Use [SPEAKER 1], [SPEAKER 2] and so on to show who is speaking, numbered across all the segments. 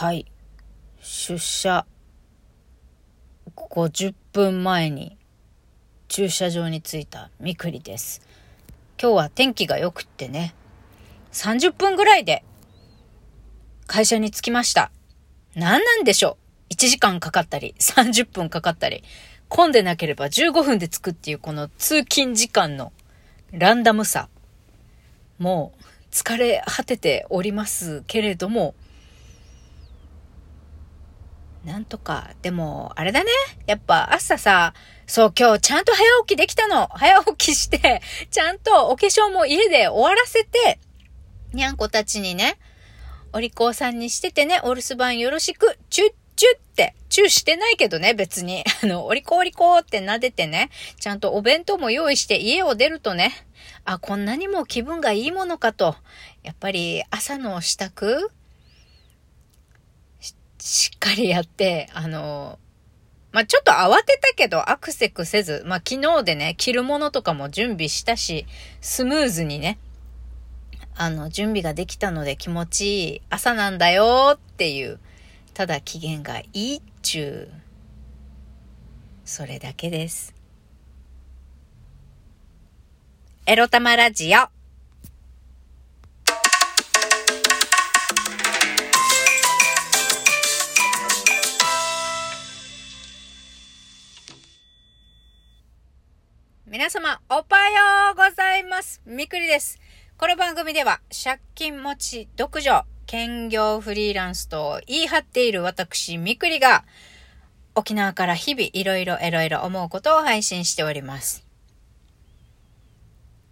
[SPEAKER 1] はい。出社50分前に駐車場に着いたみくりです。今日は天気が良くってね、30分ぐらいで会社に着きました。何なんでしょう ?1 時間かかったり、30分かかったり、混んでなければ15分で着くっていうこの通勤時間のランダムさ。もう疲れ果てておりますけれども、なんとか、でも、あれだね。やっぱ朝さ、そう今日ちゃんと早起きできたの。早起きして、ちゃんとお化粧も家で終わらせて、にゃんこたちにね、お利口さんにしててね、お留守番よろしく、チュッチュッって、チューしてないけどね、別に。あの、お利口お利口って撫でてね、ちゃんとお弁当も用意して家を出るとね、あ、こんなにも気分がいいものかと。やっぱり朝の支度しっかりやって、あの、まあ、ちょっと慌てたけど、アクセクせず、まあ、昨日でね、着るものとかも準備したし、スムーズにね、あの、準備ができたので気持ちいい朝なんだよっていう、ただ機嫌がいいっちゅう、それだけです。エロ玉ラジオ。皆様、おはようございます。みくりです。この番組では、借金持ち、独女、兼業フリーランスと言い張っている私、みくりが、沖縄から日々いろいろいろいろ思うことを配信しております。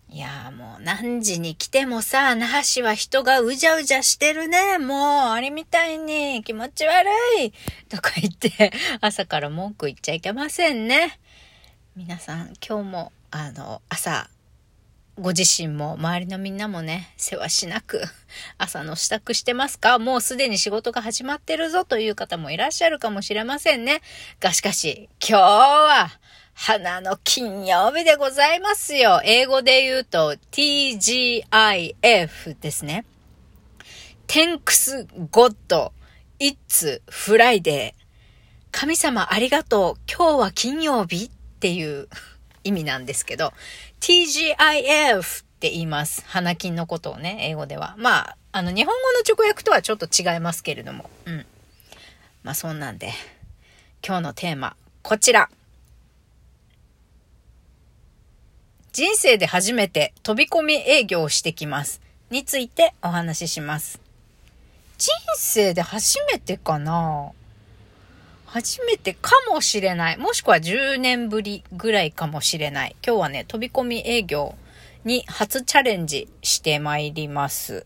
[SPEAKER 1] いやーもう何時に来てもさ、那覇市は人がうじゃうじゃしてるね。もう、あれみたいに気持ち悪い。とか言って、朝から文句言っちゃいけませんね。皆さん、今日も、あの、朝、ご自身も周りのみんなもね、世話しなく、朝の支度してますか？もうすでに仕事が始まってるぞという方もいらっしゃるかもしれませんね。がしかし、今日は、花の金曜日でございますよ。英語で言うと TGIF ですね。Thanks God It's Friday 神様ありがとう今日は金曜日っていう意味なんですけど TGIF って言います。花金のことをね、英語では。まあ、あの日本語の直訳とはちょっと違いますけれども。うん。まあそんなんで今日のテーマこちら。人生で初めて飛び込み営業をしてきます。についてお話しします。人生で初めてかな？初めてかもしれない。もしくは10年ぶりぐらいかもしれない。今日はね、飛び込み営業に初チャレンジしてまいります。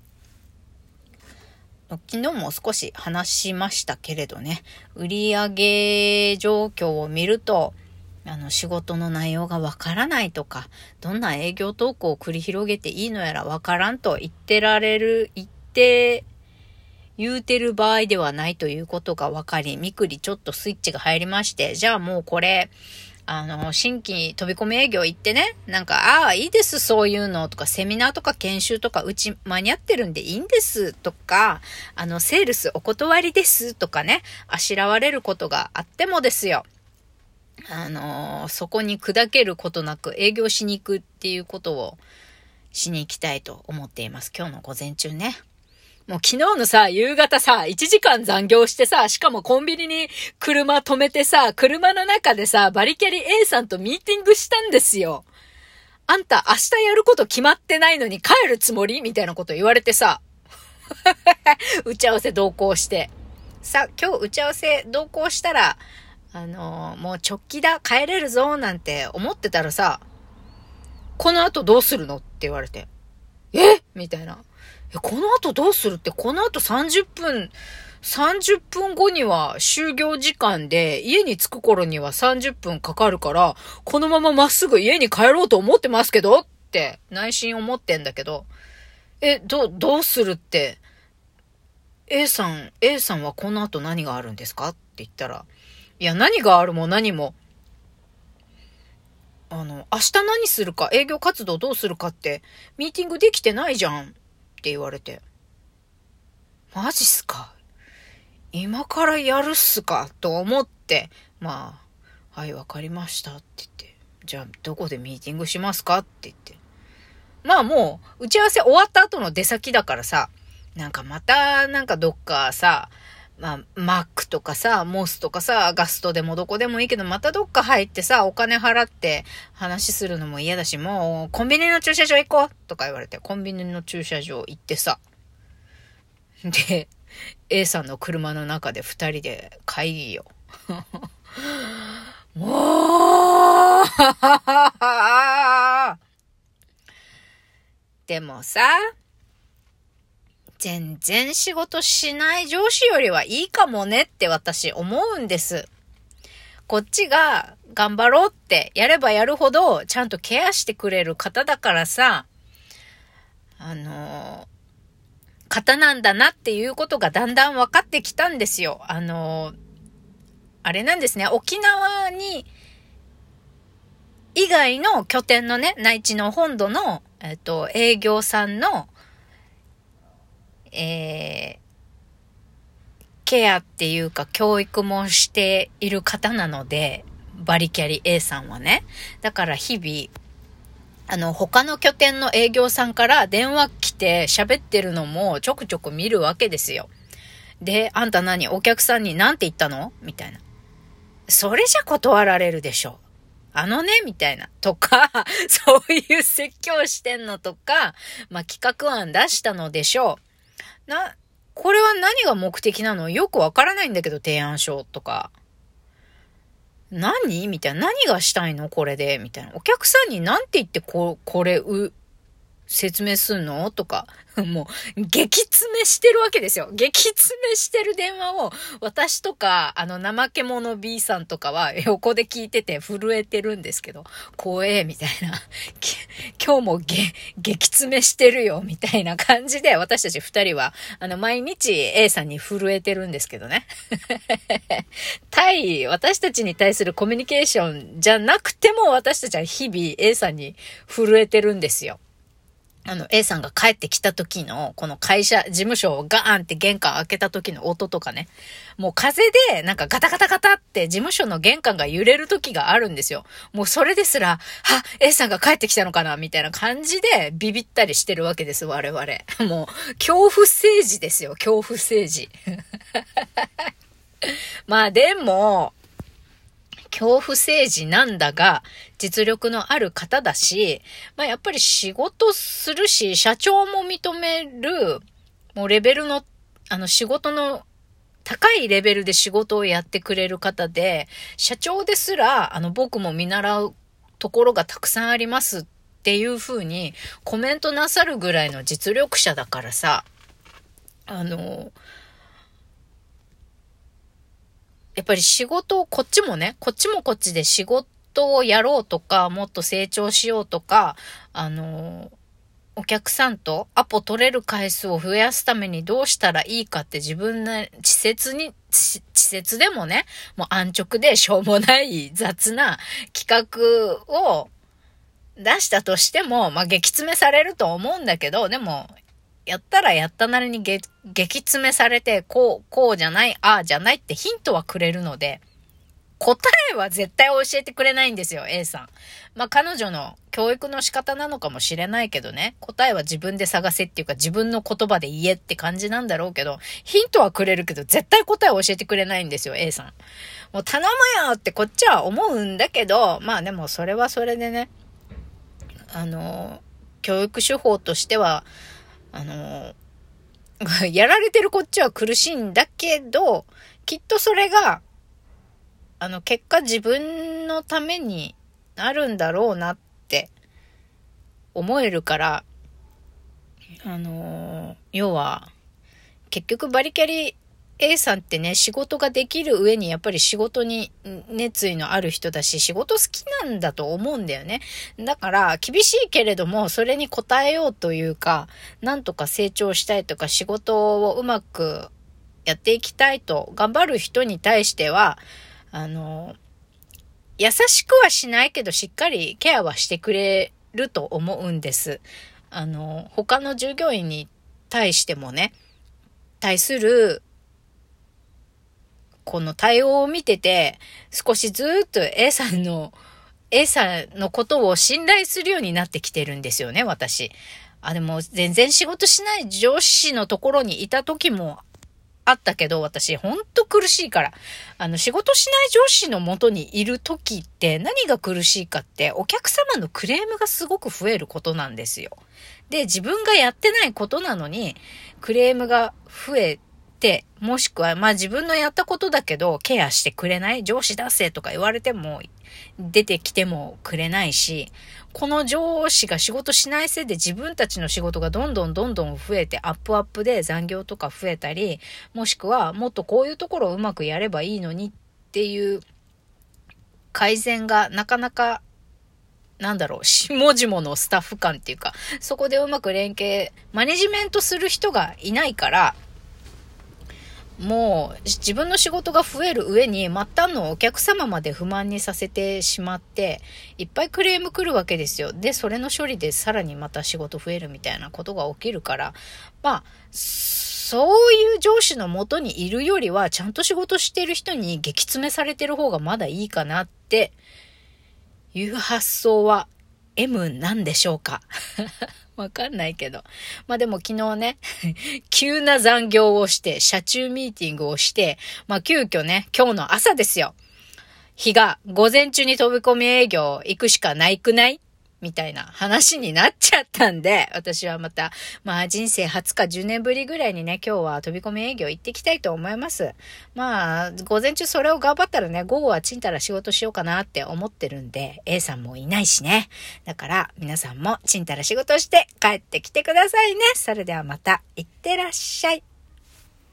[SPEAKER 1] 昨日も少し話しましたけれどね、売上状況を見ると、あの、仕事の内容がわからないとか、どんな営業トークを繰り広げていいのやらわからんと言ってられる、言って、言うてる場合ではないということが分かり、みくりちょっとスイッチが入りまして、じゃあもうこれ、あの、新規飛び込み営業行ってね、なんか、ああ、いいです、そういうのとか、セミナーとか研修とか、うち間に合ってるんでいいんですとか、あの、セールスお断りですとかね、あしらわれることがあってもですよ。あのそこに砕けることなく営業しに行くっていうことをしに行きたいと思っています。今日の午前中ね。もう昨日のさ、夕方さ、1時間残業してさ、しかもコンビニに車止めてさ、車の中でさ、バリキャリ A さんとミーティングしたんですよ。あんた明日やること決まってないのに帰るつもりみたいなこと言われてさ、打ち合わせ同行して。さ、今日打ち合わせ同行したら、あのーもう直帰だ、帰れるぞ、なんて思ってたらさ、この後どうするのって言われて。えみたいな。え、この後どうするって、この後30分、30分後には就業時間で、家に着く頃には30分かかるから、このまままっすぐ家に帰ろうと思ってますけどって、内心思ってんだけど、え、ど、どうするって、A さん、A さんはこの後何があるんですかって言ったら、いや、何があるも何も、あの、明日何するか、営業活動どうするかって、ミーティングできてないじゃん。って言われて。マジっすか？今からやるっすか？と思って、まあ、はい、わかりましたって言って、じゃあどこでミーティングしますか？って言って。まあもう、打ち合わせ終わった後の出先だからさ、なんかまた、なんかどっかさ、まあ、マックとかさ、モスとかさ、ガストでもどこでもいいけど、またどっか入ってさ、お金払って話するのも嫌だし、もう、コンビニの駐車場行こうとか言われて、コンビニの駐車場行ってさ。で、A さんの車の中で二人で会議よ。もうでもさ、全然仕事しない上司よりはいいかもねって私思うんです。こっちが頑張ろうってやればやるほどちゃんとケアしてくれる方だからさ、あの方なんだなっていうことがだんだん分かってきたんですよ。あのあれなんですね、沖縄に、以外の拠点のね、内地の本土の、えっと、営業さんのえー、ケアっていうか教育もしている方なので、バリキャリ A さんはね。だから日々、あの、他の拠点の営業さんから電話来て喋ってるのもちょくちょく見るわけですよ。で、あんた何お客さんに何て言ったの？みたいな。それじゃ断られるでしょ。あのね、みたいな。とか、そういう説教してんのとか、まあ、企画案出したのでしょう。な、これは何が目的なの？よくわからないんだけど、提案書とか。何？みたいな。何がしたいの？これでみたいな。お客さんに何て言ってこ、これ、う、説明すんの？とか、もう、激詰めしてるわけですよ。激詰めしてる電話を、私とか、あの、怠け者 B さんとかは、横で聞いてて震えてるんですけど、怖え、みたいな。今日もげ、激詰めしてるよ、みたいな 感じで、私たち二人は、あの、毎日 A さんに震えてるんですけどね。対、私たちに対するコミュニケーションじゃなくても、私たちは日々 A さんに震えてるんですよ。あの、A さんが帰ってきた時の、この会社、事務所をガーンって玄関開けた時の音とかね。もう風で、なんかガタガタガタって事務所の玄関が揺れる時があるんですよ。もうそれですら、は、A さんが帰ってきたのかなみたいな感じでビビったりしてるわけです、我々。もう、恐怖政治ですよ、恐怖政治。まあでも、恐怖政治なんだが、実力のある方だし、まあやっぱり仕事するし、社長も認める、もうレベルの、あの仕事の高いレベルで仕事をやってくれる方で、社長ですら、あの僕も見習うところがたくさんありますっていうふうにコメントなさるぐらいの実力者だからさ、あの、やっぱり仕事をこっちもね、こっちもこっちで仕事をやろうとか、もっと成長しようとか、あの、お客さんとアポ取れる回数を増やすためにどうしたらいいかって自分の稚拙に、稚拙でもね、もう安直でしょうもない雑な企画を出したとしても、まあ激詰めされると思うんだけど、でもやったらやったなりに激激詰めされて、こう、こうじゃない、ああじゃないってヒントはくれるので、答えは絶対教えてくれないんですよ、A さん。まあ彼女の教育の仕方なのかもしれないけどね、答えは自分で探せっていうか自分の言葉で言えって感じなんだろうけど、ヒントはくれるけど絶対答えを教えてくれないんですよ、A さん。もう頼むよってこっちは思うんだけど、まあでもそれはそれでね、あの、教育手法としては、あの、やられてるこっちは苦しいんだけど、きっとそれが、あの、結果自分のためになるんだろうなって思えるから、あの、要は、結局バリキャリ A さんってね、仕事ができる上にやっぱり仕事に熱意のある人だし、仕事好きなんだと思うんだよね。だから、厳しいけれども、それに応えようというか、なんとか成長したいとか、仕事をうまくやっていきたいと頑張る人に対しては、あの、優しくはしないけど、しっかりケアはしてくれると思うんです。あの、他の従業員に対してもね、対するこの対応を見てて、少しずっと A さんの、A さんのことを信頼するようになってきてるんですよね、私。あ、でも全然仕事しない上司のところにいた時もあったけど、私、ほんと苦しいから。あの、仕事しない上司のもとにいる時って何が苦しいかって、お客様のクレームがすごく増えることなんですよ。で、自分がやってないことなのに、クレームが増えて、てもしくは、まあ自分のやったことだけど、ケアしてくれない？上司出せとか言われても、出てきてもくれないし、この上司が仕事しないせいで自分たちの仕事がどんどんどんどん増えてアップアップで残業とか増えたり、もしくはもっとこういうところをうまくやればいいのにっていう改善がなかなかなんだろう、下々のスタッフ間っていうか、そこでうまく連携、マネジメントする人がいないから、もう自分の仕事が増える上に末端のお客様まで不満にさせてしまっていっぱいクレーム来るわけですよ。で、それの処理でさらにまた仕事増えるみたいなことが起きるから、まあ、そういう上司のもとにいるよりはちゃんと仕事してる人に激詰めされてる方がまだいいかなっていう発想は M なんでしょうか？わかんないけど。まあでも昨日ね、急な残業をして、車中ミーティングをして、まあ急遽ね、今日の朝ですよ。日が午前中に飛び込み営業行くしかないくない？みたいな話になっちゃったんで、私はまた、まあ人生初か10年ぶりぐらいにね、今日は飛び込み営業行ってきたいと思います。まあ、午前中それを頑張ったらね、午後はちんたら仕事しようかなって思ってるんで、A さんもいないしね。だから皆さんもちんたら仕事して帰ってきてくださいね。それではまた、いってらっしゃい。